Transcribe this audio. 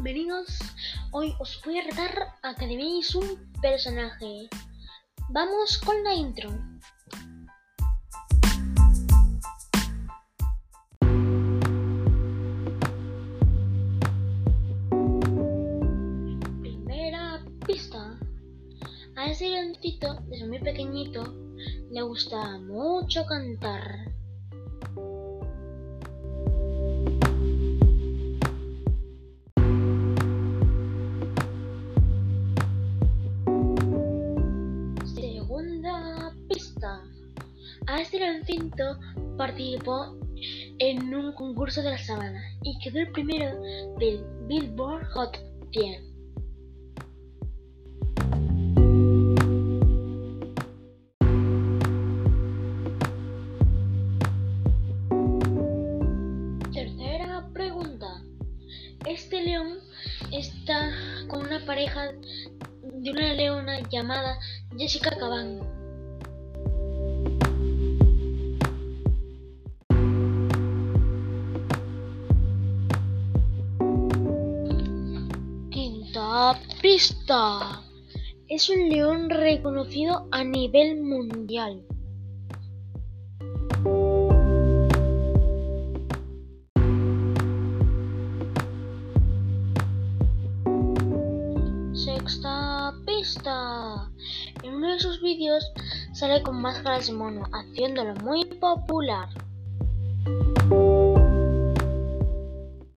bienvenidos. Hoy os voy a retar a que adivinéis un personaje. Vamos con la intro. Primera pista. A ese leoncito, desde muy pequeñito, le gusta mucho cantar. A este participó en un concurso de la sabana y quedó el primero del Billboard Hot 100. Tercera pregunta. Este león está con una pareja de una leona llamada Jessica Caban. Quinta pista. Es un león reconocido a nivel mundial. Sexta pista. En uno de sus vídeos sale con máscaras de mono, haciéndolo muy popular.